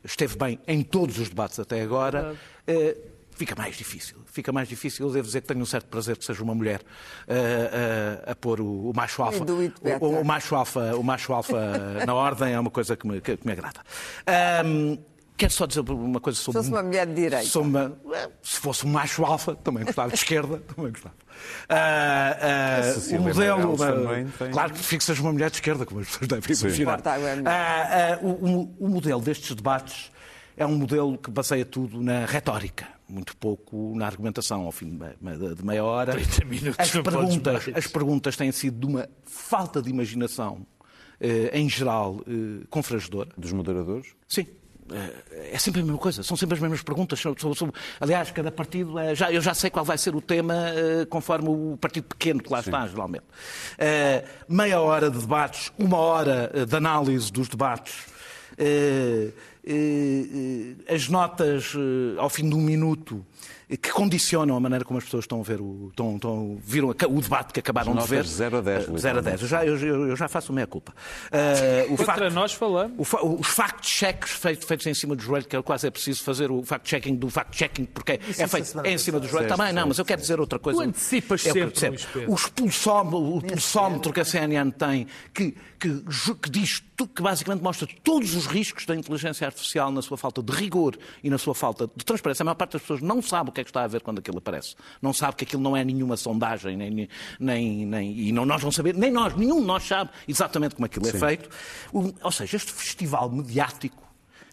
esteve bem em todos os debates até agora, eh, fica mais difícil. Fica mais difícil. Eu devo dizer que tenho um certo prazer que seja uma mulher eh, eh, a pôr o, o macho alfa. better. O, o macho alfa, o macho alfa na ordem é uma coisa que me, que, me agrada. Quero só dizer uma coisa sobre. Se fosse uma mulher de direita. uma- eh, se fosse um macho alfa, também gostava. De esquerda, também gostava. Ah, A o modelo. Tem- Claro que fico que seja uma mulher de esquerda, como as pessoas devem imaginar. É mulher. Ah, ah, o, o- modelo destes debates é um modelo que baseia tudo na retórica, muito pouco na argumentação. Ao fim de meia hora, 30 minutos as perguntas, as perguntas têm sido de uma falta de imaginação, eh, em geral, eh, confrangedora. Dos moderadores? Sim. Eh, É sempre a mesma coisa, são sempre as mesmas perguntas. Sobre- sobre- Aliás, cada partido, é- já, eu já sei qual vai ser o tema eh, conforme o partido pequeno que lá está, geralmente. Eh, meia hora de debates, uma hora eh, de análise dos debates. Eh, as notas ao fim de um minuto que condicionam a maneira como as pessoas estão a ver o, estão, estão- viram o debate que acabaram As de ver. notas de 0 a 10, Eh, 0 a 10. Eu já, eu, eu- eu já faço a minha culpa. Eh, o Contra facto- nós falamos. o fa- os fact-checks feitos, feitos em cima do joelho, que é quase é preciso fazer o fact-checking do fact-checking, porque é Isso feito semana é em cima do joelho. Também, não, mas eu quero dizer outra coisa. Tu antecipas É o que eu sempre. O expulsómetro, o pulsómetro que a CNN tem, que, que, que diz, que basicamente mostra todos os riscos da inteligência artificial na sua falta de rigor e na sua falta de transparência. A maior parte das pessoas não sabe o que é que está a ver quando aquilo aparece. Não sabe que aquilo não é nenhuma sondagem, nem, nem, nem- e não, nós não sabemos, nem nós, nenhum de nós sabe exatamente como aquilo é feito. O- ou seja, este festival mediático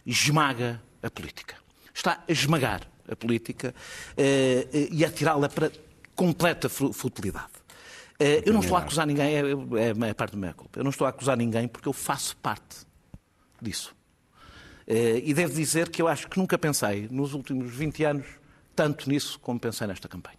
esmaga a política. Está a esmagar a política eh, eh, e a tirá-la para completa fu- futilidade. Eh, eu não estou a acusar ninguém, é, é, é parte da minha culpa. Eu não estou a acusar ninguém porque eu faço parte disso. Eh, e devo dizer que eu acho que nunca pensei, nos últimos 20 anos, tanto nisso como pensei nesta campanha.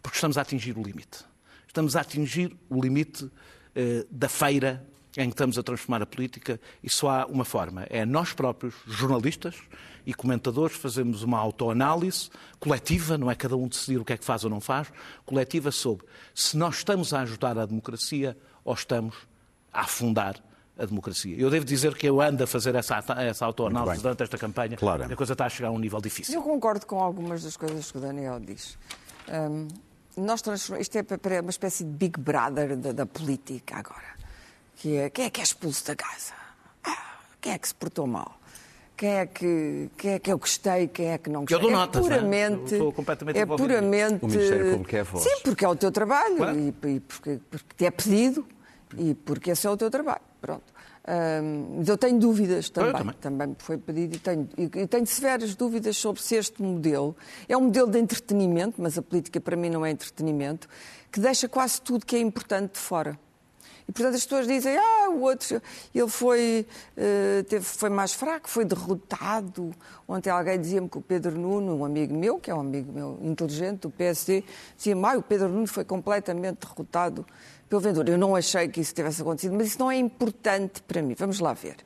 Porque estamos a atingir o limite. Estamos a atingir o limite eh, da feira em que estamos a transformar a política e só há uma forma. É nós próprios, jornalistas e comentadores, fazemos uma autoanálise coletiva, não é cada um decidir o que é que faz ou não faz, coletiva sobre se nós estamos a ajudar a democracia ou estamos a afundar a democracia. Eu devo dizer que eu ando a fazer essa, essa autoanálise durante esta campanha Claro. e a coisa está a chegar a um nível difícil. Eu concordo com algumas das coisas que o Daniel diz. Hum, nós transformamos, isto é para- uma espécie de Big Brother da, da política agora. Que é, quem é que é expulso da casa? Ah, quem é que se portou mal? Quem é que, quem é que eu gostei, quem é que não gostei? Eu dou notas, não é? puramente, Eu sou completamente é puramente. O Ministério Público é a voz. Sim, porque é o teu trabalho Claro. e, e porque, porque te é pedido e porque esse é o teu trabalho. Pronto. Hum, eu tenho dúvidas também. também. também me foi pedido e tenho, e e tenho severas dúvidas sobre se este modelo é um modelo de entretenimento, mas a política para mim não é entretenimento, que deixa quase tudo que é importante de fora. E, portanto, as pessoas dizem, ah, o outro, ele foi, eh, teve, foi mais fraco, foi derrotado. Ontem alguém dizia-me que o Pedro Nuno, um amigo meu, que é um amigo meu inteligente, do PSD, dizia-me, ah, o Pedro Nuno foi completamente derrotado pelo Ventura. Eu não achei que isso tivesse acontecido, mas isso não é importante para mim. Vamos lá ver.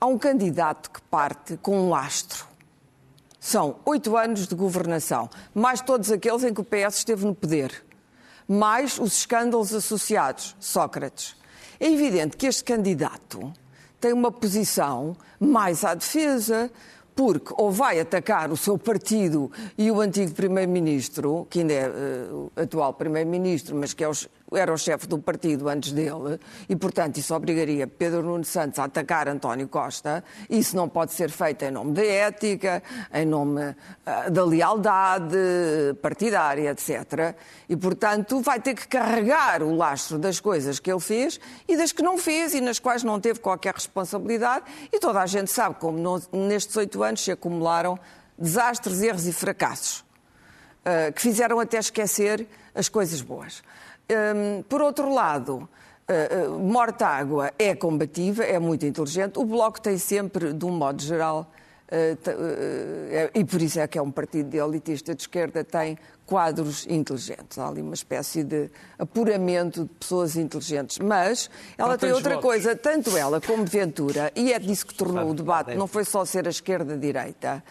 Há um candidato que parte com um lastro. São oito anos de governação, mais todos aqueles em que o PS esteve no poder, mais os escândalos associados, Sócrates. É evidente que este candidato tem uma posição mais à defesa, porque ou vai atacar o seu partido e o antigo primeiro-ministro, que ainda é o atual primeiro-ministro, mas que é o, era o chefe do partido antes dele, e portanto isso obrigaria Pedro Nuno Santos a atacar António Costa. Isso não pode ser feito em nome da ética, em nome ah, da lealdade partidária, etc. E portanto vai ter que carregar o lastro das coisas que ele fez e das que não fez e nas quais não teve qualquer responsabilidade. E toda a gente sabe como nestes oito anos se acumularam desastres, erros e fracassos uh, que fizeram até esquecer as coisas boas. Um, por outro lado, uh, uh, Mortágua é combativa, é muito inteligente. O Bloco tem sempre, de um modo geral, uh, e por isso é que é um partido de elitista de esquerda, tem quadros inteligentes. Há ali uma espécie de apuramento de pessoas inteligentes. Mas ela Não tem outra votos. coisa, tanto ela como Ventura, e é disso que tornou o debate, não foi só ser a esquerda-direita,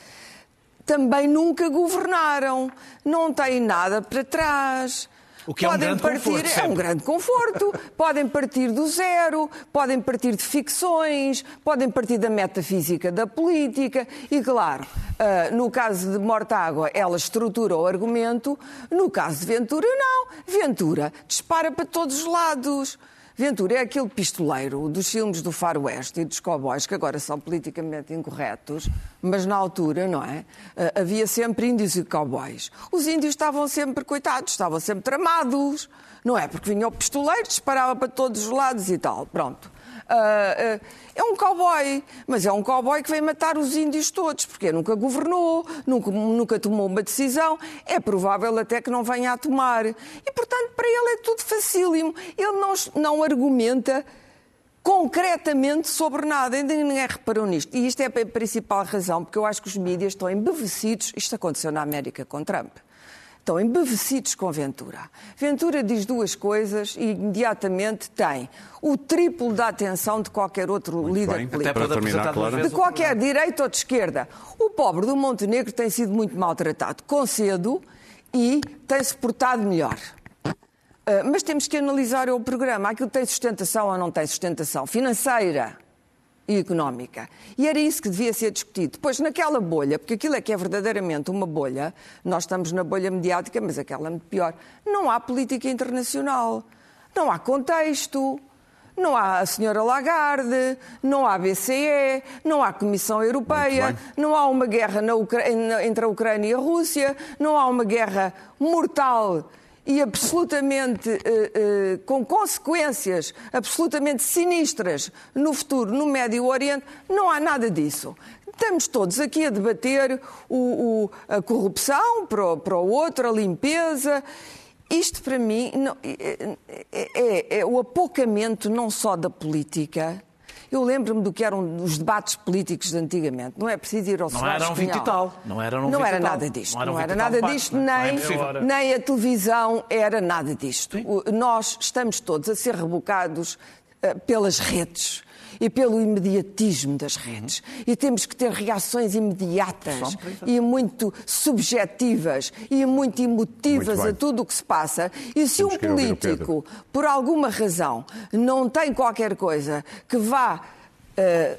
também nunca governaram, não têm nada para trás. O que é um podem grande partir, conforto, é um sempre. grande conforto. podem partir do zero, podem partir de ficções, podem partir da metafísica da política. E, claro, ah, no caso de Mortágua, ela estrutura o argumento. No caso de Ventura, não. Ventura dispara para todos os lados. Ventura é aquele pistoleiro dos filmes do faroeste e dos cowboys, que agora são politicamente incorretos, mas na altura, não é? Ah, Havia sempre índios e cowboys. Os índios estavam sempre, coitados, estavam sempre tramados, não é? Porque vinha o pistoleiro, disparava para todos os lados e tal. Pronto. Ah, ah, é um cowboy, mas é um cowboy que vem matar os índios todos, porque nunca governou, nunca, nunca tomou uma decisão, é provável até que não venha a tomar. E, portanto, para ele é tudo facílimo. Ele não, não argumenta concretamente sobre nada. Ainda ninguém reparou nisto. E isto é a principal razão, porque eu acho que os mídias estão embevecidos. Isto aconteceu na América com Trump. Estão embevecidos com Ventura. Ventura diz duas coisas e imediatamente tem o triplo da atenção de qualquer outro Muito líder bem. político. Para terminar, Clara. De qualquer direita ou de esquerda. O pobre do Montenegro tem sido muito maltratado com cedo e tem-se portado melhor. Uh, mas temos que analisar o programa. Aquilo tem sustentação ou não tem sustentação financeira e económica. E era isso que devia ser discutido. Depois, naquela bolha, porque aquilo é que é verdadeiramente uma bolha, nós estamos na bolha mediática, mas aquela é muito pior. Não há política internacional, não há contexto. Não há a senhora Lagarde, não há BCE, não há Comissão Europeia, não há uma guerra entre a Ucrânia e a Rússia, não há uma guerra mortal e absolutamente eh, eh, com consequências absolutamente sinistras no futuro no Médio Oriente, não há nada disso. Estamos todos aqui a debater o, o, a corrupção para o, para o outro, a limpeza. Isto, para mim, não, é, é, é o apocamento não só da política, eu lembro-me do que eram os debates políticos de antigamente. Não é preciso ir ao Não eram 20 e tal. Não eram Não 20 e era nada disto. Não Não 20 era tal nada disto, não é? Não nem, nem a televisão era nada disto. O- Nós estamos todos a ser rebocados eh, pelas redes e pelo imediatismo das redes. E temos que ter reações imediatas e muito subjetivas e muito emotivas Muito a tudo o que se passa. E se Temos um político, por alguma razão, não tem qualquer coisa que vá re-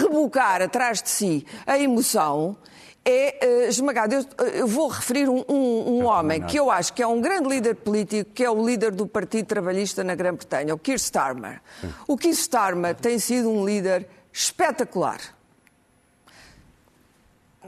rebocar atrás de si a emoção, é eh, esmagado. Eu, eu vou referir um, um- um homem que eu acho que é um grande líder político, que é o líder do Partido Trabalhista na Grã-Bretanha, o Keir Starmer. O Keir Starmer tem sido um líder espetacular.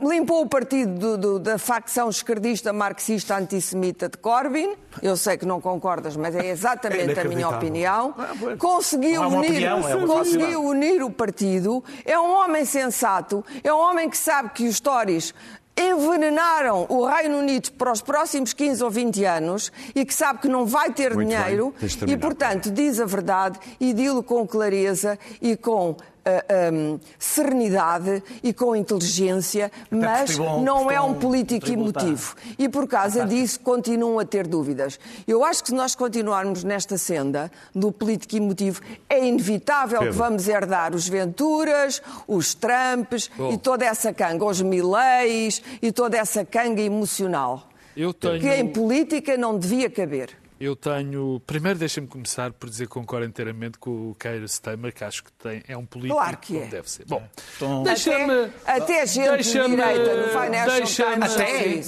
Limpou o partido do- do- da facção esquerdista marxista antissemita de Corbyn. Eu sei que não concordas, mas é exatamente a minha opinião. Conseguiu Não é unir, opinião, é conseguiu unir o partido. É um homem sensato. É um homem que sabe que os Tories envenenaram o Reino Unido para os próximos 15 ou 20 anos e que sabe que não vai ter Muito dinheiro e, portanto, diz a verdade e dilo com clareza e com ah, ahm, serenidade e com inteligência, mas prestou um- não é um um político emotivo. E por causa disso continuam a ter dúvidas. Eu acho que se nós continuarmos nesta senda do político emotivo, é inevitável Pedro. que vamos herdar os Venturas, os Trumps Bom. e toda essa canga, os Mileis e toda essa canga emocional. Eu tenho, Que em política não devia caber. Eu tenho. Primeiro, deixa-me começar por dizer que concordo inteiramente com o Keir Starmer, que acho que tem, é um político Claro que como é. deve ser. Bom, Então- deixa-me. Até- até gente de deixa-me- direita no Financial deixa-me- Times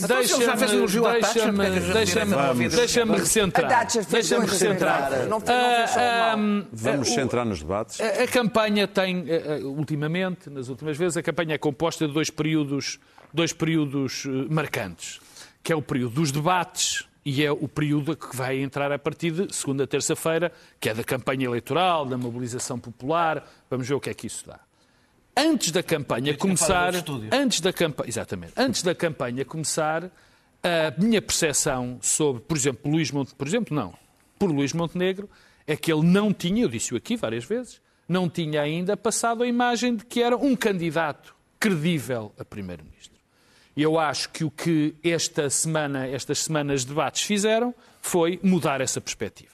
Até? se ele já fez um elogio à Thatcher, deixa-me- é gente deixa-me- direita não ouve disso? Deixa-me A recentrar. Thatcher Deixa-me dois recentrar. Ah, ah, Vamos centrar nos debates. a, a campanha tem, eh, eh, ultimamente, nas últimas vezes, a campanha é composta de dois períodos, dois períodos eh, marcantes, que é o período dos debates e é o período que vai entrar a partir de segunda, terça-feira, que é da campanha eleitoral, da mobilização popular. Vamos ver o que é que isso dá. Antes da campanha começar, antes da campanha, exatamente, antes da campanha começar, a minha percepção sobre, por exemplo, Luís Montenegro, por exemplo, não, por Luís Montenegro, é que ele não tinha, eu disse-o aqui várias vezes, não tinha ainda passado a imagem de que era um candidato credível a primeiro-ministro. E eu acho que o que esta semana, estas semanas de debates fizeram foi mudar essa perspectiva.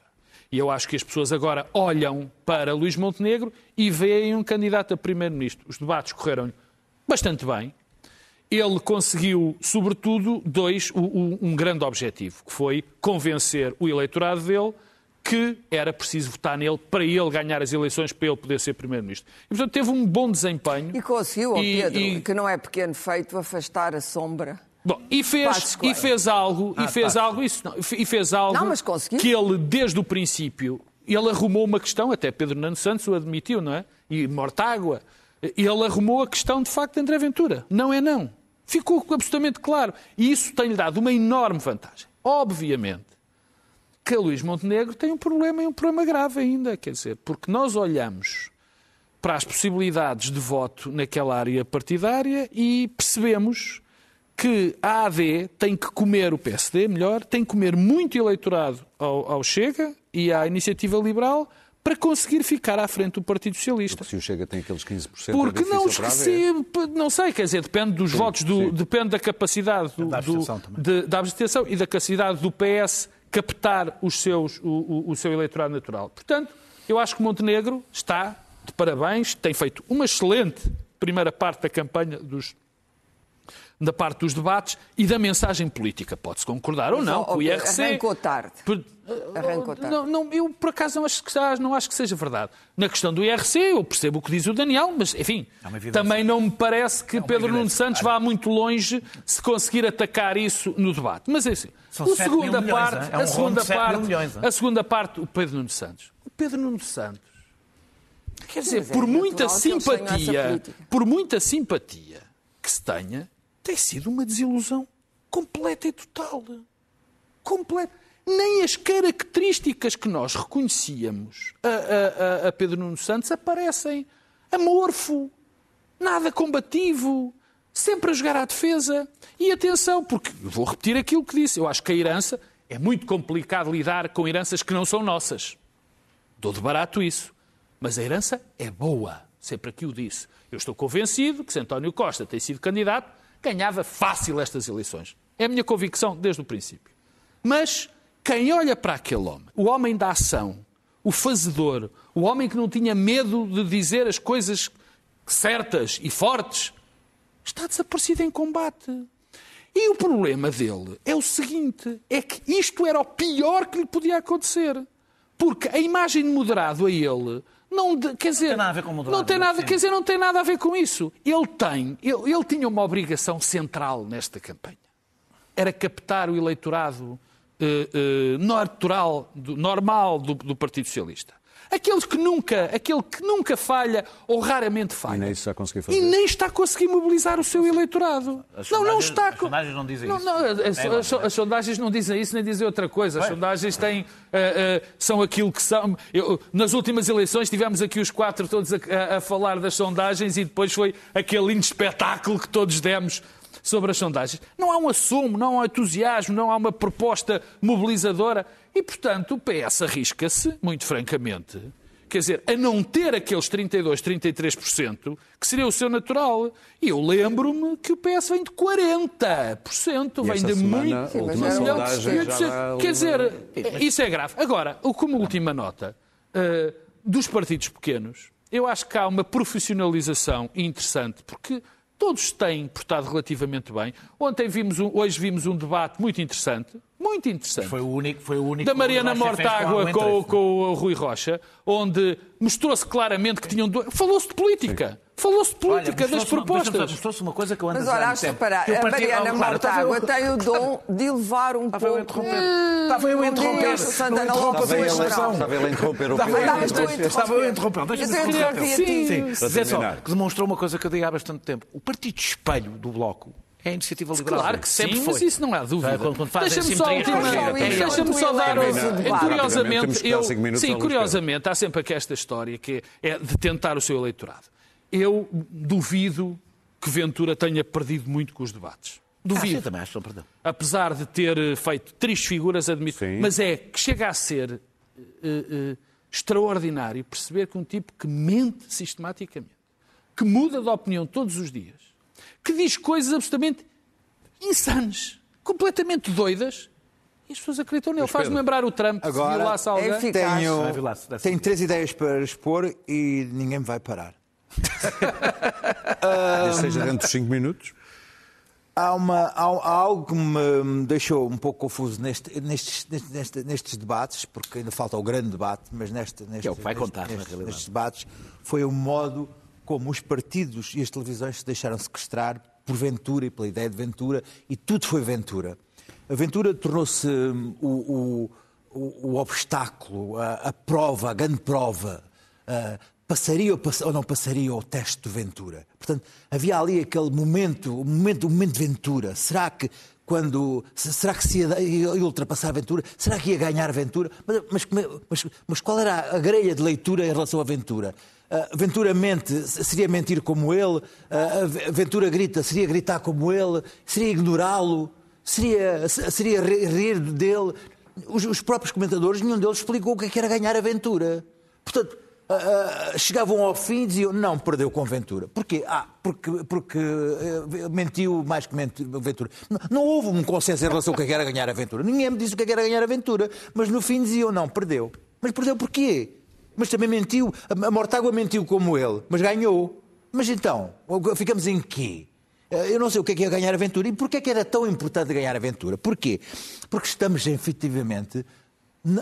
E eu acho que as pessoas agora olham para Luís Montenegro e veem um candidato a primeiro-ministro. Os debates correram bastante bem. Ele conseguiu, sobretudo, dois, um grande objetivo, que foi convencer o eleitorado dele que era preciso votar nele para ele ganhar as eleições, para ele poder ser primeiro-ministro. E, portanto, teve um bom desempenho. E conseguiu, E- Pedro, e- que não é pequeno feito, afastar a sombra. Bom, e fez, e fez algo, e fez algo, isso não, e fez algo Não, mas conseguiu. que ele, desde o princípio, ele arrumou uma questão, até Pedro Nuno Santos o admitiu, não é? E Mortágua, ele arrumou a questão de facto de André Ventura. Não é não. Ficou absolutamente claro. E isso tem-lhe dado uma enorme vantagem. Obviamente que a Luís Montenegro tem um problema e um problema grave ainda, quer dizer, porque nós olhamos para as possibilidades de voto naquela área partidária e percebemos que a AD tem que comer o PSD, melhor, tem que comer muito eleitorado ao, ao Chega e à Iniciativa Liberal para conseguir ficar à frente do Partido Socialista. Se o Chega tem aqueles 15%, Porque é não recebe, não sei, quer dizer, depende dos votos, do, sim. depende da capacidade do, Da do- abstenção também. de- da abstenção e da capacidade do PS captar os seus, o, o- o seu eleitorado natural. Portanto, eu acho que Montenegro está de parabéns, tem feito uma excelente primeira parte da campanha dos da parte dos debates e da mensagem política. Pode-se concordar ou não o IRC. arrancou tarde. Per- Arrancou tarde. Não, não, eu, por acaso, não acho, que, não acho que seja verdade. Na questão do IRC, eu percebo o que diz o Daniel, mas, enfim, É também não me parece que Pedro Nuno. Santos vá muito longe se conseguir atacar isso no debate. Mas, é assim, São o segunda mil milhões, parte, hein? É um a segunda parte, milhões, hein? a segunda parte, o Pedro Nuno Santos. O Pedro Nuno Santos, quer dizer, é por muita simpatia, por muita simpatia que se tenha, tem sido uma desilusão completa e total. Completa. Nem as características que nós reconhecíamos a, a- a- Pedro Nuno Santos aparecem. Amorfo, nada combativo, sempre a jogar à defesa. E atenção, porque vou repetir aquilo que disse. Eu acho que a herança é muito complicado lidar com heranças que não são nossas. Dou de barato isso. Mas a herança é boa. Sempre aqui o disse. Eu estou convencido que se António Costa tem sido candidato, ganhava fácil estas eleições. É a minha convicção desde o princípio. Mas quem olha para aquele homem, o homem da ação, o fazedor, o homem que não tinha medo de dizer as coisas certas e fortes, está desaparecido em combate. E o problema dele é o seguinte: é que isto era o pior que lhe podia acontecer. Porque a imagem de moderado a ele não de- quer dizer, tem nada a ver com moderado, não tem nada, sim. quer dizer, não tem nada a ver com isso. Ele tem, ele, ele tinha uma obrigação central nesta campanha. Era captar o eleitorado eh, eh, natural, do- normal do, do Partido Socialista. Aqueles que nunca, aquele que nunca falha ou raramente falha. E nem isso já consegui fazer. E nem está a conseguir mobilizar o seu eleitorado. As não, não sondagens- está. as sondagens não dizem não, isso. não, as, É as- sondagens não dizem isso nem dizem outra coisa. As Bem. sondagens têm, ah, ah, são aquilo que são. Eu- nas últimas eleições tivemos aqui os quatro todos a, a- a falar das sondagens e depois foi aquele lindo espetáculo que todos demos sobre as sondagens. Não há um assumo, não há um entusiasmo, não há uma proposta mobilizadora. E, portanto, o PS arrisca-se, muito francamente, quer dizer, a não ter aqueles 32, 33%, que seria o seu natural. E eu lembro-me que o PS vem de 40%, E vem de semana, muito. Sim, sondagem já disse- dá Quer dizer, isso é grave. Agora, como última nota, eh, dos partidos pequenos, eu acho que há uma profissionalização interessante, porque todos têm portado relativamente bem. Ontem vimos um, hoje vimos um debate muito interessante, muito interessante Foi o único, foi o único da Mariana Mortágua com, com o Rui Rocha, onde mostrou-se claramente que tinham. Falou-se de política. Falou-se de Olha, política, das propostas. Mostrou-se uma coisa que eu ando Mas olha, reparar, Que o a Mariana eu- Mortágua tem o dom de elevar um Estava eu a pouco. interromper. Estava eu a interromper. digas, Santana, Não interrompa logo a sua a sua expressão. expressão. Estava ele a interromper o Estava eu a interromper. Estava eu a interromper. Deixa-me eu dizer só, que demonstrou uma coisa que eu digo há bastante tempo. O partido espelho do Bloco é a Iniciativa Liberal. Claro que Sempre sim, foi. mas isso não há dúvida. Fazem Deixa-me só, última- com a Não, Chega, deixa-me tu só dar. Curiosamente, eu, sim, curiosamente, há sempre aqui esta história que é, é de tentar o seu eleitorado. Eu duvido que Ventura tenha perdido muito com os debates. Ah, Duvido. também acho que apesar de ter eh, feito três figuras, admito, Sim. mas é que chega a ser eh, eh, extraordinário perceber que um tipo que mente sistematicamente, que muda de opinião todos os dias, que diz coisas absolutamente insanas, completamente doidas, e as pessoas acreditam nele. Faz-me lembrar o Trump, se agora violasse alguém. é. Tenho, dessa tenho três ideias para expor e ninguém me vai parar. Seja dentro dos 5 minutos. Há, uma, há, há algo que me deixou um pouco confuso neste- nestes, nestes, nestes- nestes debates, porque ainda falta o grande debate, mas neste, neste, é o que vai neste- contar, na nestes- debates foi o modo como os partidos e as televisões se deixaram sequestrar por Ventura e pela ideia de Ventura, e tudo foi Ventura. A Ventura tornou-se hum, o, o- o- o obstáculo, a, a prova, a grande prova. ah, passaria ou, pass- ou não passaria o teste de Ventura? Portanto, havia ali aquele momento, o momento, o momento de Ventura. Será que quando se- será que se ia, ia ultrapassar a Ventura? Será que ia ganhar a Ventura? Mas, é- mas- mas qual era a grelha de leitura em relação a Ventura? Ah, Ventura mente, seria mentir como ele? A Ventura grita, seria gritar como ele? Seria ignorá-lo? Seria, seria ri- rir dele? Os, os próprios comentadores, nenhum deles explicou o que é era ganhar a Ventura. Portanto, ah, chegavam ao fim e diziam não, perdeu com Ventura. Porquê? Ah, porque, porque eh, mentiu mais que mentiu, Ventura. Não, não houve um consenso em relação ao que é era ganhar a Ventura. Ninguém me disse o que é que era ganhar a Ventura. Mas no fim diziam não, perdeu. Mas perdeu porquê? Mas também mentiu. A Mortágua mentiu como ele, mas ganhou. Mas então, ficamos em quê? Eh, Eu não sei o que é que é ganhar a Ventura. E porquê é que era tão importante ganhar a Ventura? Porquê? Porque estamos efetivamente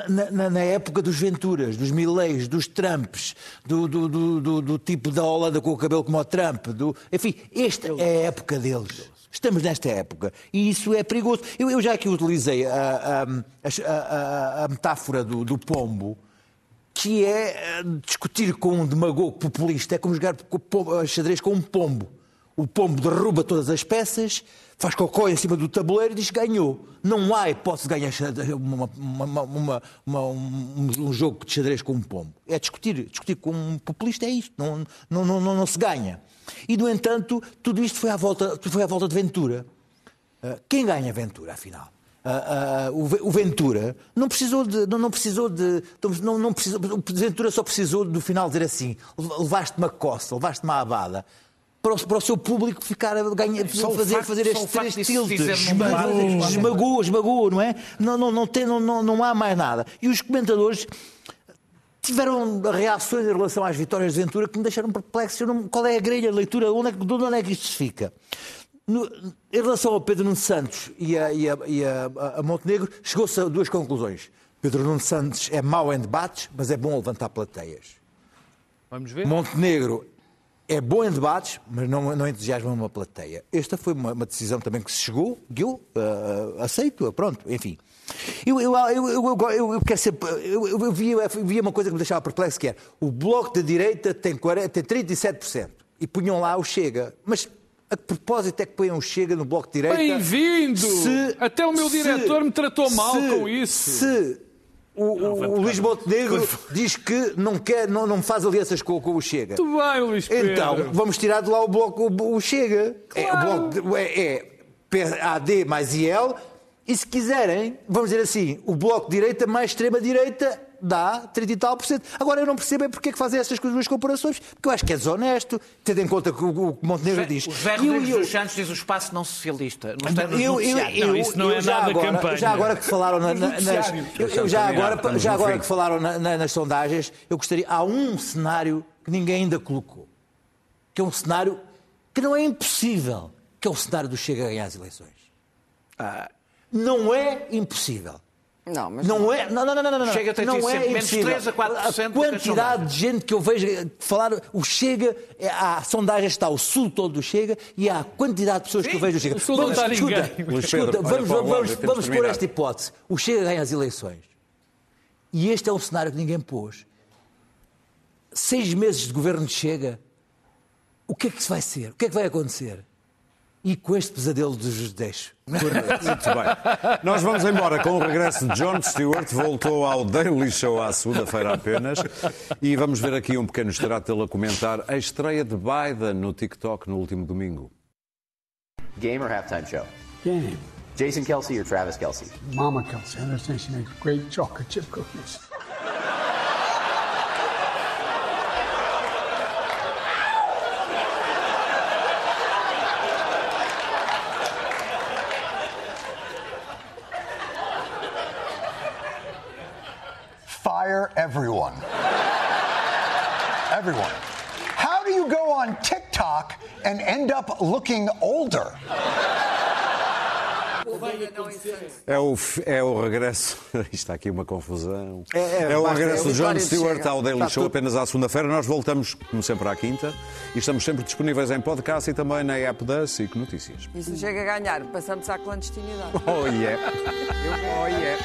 na, na- na época dos Venturas, dos Millês, dos Trumps, do, do- do- do- tipo da Holanda com o cabelo como o Trump. Do... Enfim, esta é a época deles. Estamos nesta época. E isso é perigoso. Eu, eu já aqui utilizei a, a- a- a- metáfora do, do pombo, que é eh, discutir com um demagogo populista. É como jogar pombo- xadrez com um pombo. O pombo derruba todas as peças, faz cocó em cima do tabuleiro e diz ganhou. Não há hipótese de ganhar uma- uma- uma- um, um jogo de xadrez com um pombo. É discutir. Discutir com um populista é isto. Não, não, não, não, não se ganha. E, no entanto, tudo isto foi à volta, foi à volta de Ventura. Uh, quem ganha Ventura, afinal? Uh, uh, o Ventura não precisou de. Não, não precisou de. Não, não precisou, o Ventura só precisou do final dizer assim: levaste-me a coça, levaste-me a abada. Para o, para o seu público ficar a ganhar, fazer, facto- fazer só este, o facto este disso tilt. dizer num Esmagou, esmagou, esmagou, não é? Não, não, não, tem, não, não, não há mais nada. E os comentadores tiveram reações em relação às vitórias de Ventura que me deixaram perplexo. Não- Qual é a grelha de leitura? Onde é, que- de onde é que isto se fica? No- em relação ao Pedro Nuno Santos e a, e a- e a- a Montenegro, chegou-se a duas conclusões. Pedro Nuno Santos é mau em debates, mas é bom a levantar plateias. Vamos ver? Montenegro é bom em debates, mas não, não entusiasma uma plateia. Esta foi uma, uma decisão também que se chegou, que eu ah, aceito, pronto, enfim. Eu, eu, eu, eu, eu- quero ser. Eu, via, uma coisa que me deixava perplexo, que é o Bloco da Direita tem, 40, tem 37%. E punham lá o Chega. Mas a que propósito é que põem o Chega no Bloco de Direita? Bem-vindo! Até o meu se- diretor me tratou mal se- com isso. Se o, o- o Luís Montenegro diz que não, quer, não, não faz alianças com, com o Chega. Muito bem, Luís Pedro. Então, vamos tirar de lá o bloco, o, o Chega. É, o bloco é, é PAD mais IL. E se quiserem, vamos dizer assim, o bloco de direita mais extrema-direita dá 30 e tal por cento. Agora eu não percebo é porque é que fazem essas duas comparações, porque eu acho que é desonesto, tendo em conta que o, o Montenegro diz. O José E eu- Rodrigues eu- dos Santos diz o espaço não socialista. Não está nos eu, eu, eu, Não, isso não eu é já nada agora, campanha. Já agora que falaram na- na- nas, eu, já agora, já no agora que falaram na- na- nas sondagens, eu gostaria. Há um cenário que ninguém ainda colocou, que é um cenário que não é impossível, que é o cenário do Chega a ganhar as eleições. Ah, Não é impossível. Não, mas Não é. Não, não, não, não, não. Chega a ter não é sempre menos impossível. 3 a 4% A quantidade de gente que eu vejo falar. O Chega. é- A sondagem está o sul todo do Chega e há a quantidade de pessoas que eu vejo do Chega. o sul não está escuta, ninguém. Escuta, Pedro, vamos, o vamos, vamos de pôr esta hipótese. O Chega ganha as eleições. E este é um cenário que ninguém pôs. Seis meses de governo de Chega. O que é que se vai ser? O que é que vai acontecer? E com este pesadelo dos deixo. Muito bem. Nós vamos embora com o regresso de John Stewart, voltou ao Daily Show à segunda-feira apenas. E vamos ver aqui um pequeno extrato dele a comentar a estreia de Biden no TikTok no último domingo. Game or halftime show? Game. Jason Kelsey or Travis Kelsey? Mama Kelsey, I understand she makes great chocolate chip cookies. Looking older? É o, é o regresso. Está aqui uma confusão. É, é, o basta- regresso é de John Stewart ao Daily Está Show tudo- apenas à segunda-feira. Nós voltamos, como sempre, à quinta. E estamos sempre disponíveis em podcast e também na app da SIC Notícias. E se chega a ganhar, passamos à clandestinidade. Oh yeah. Oh yeah.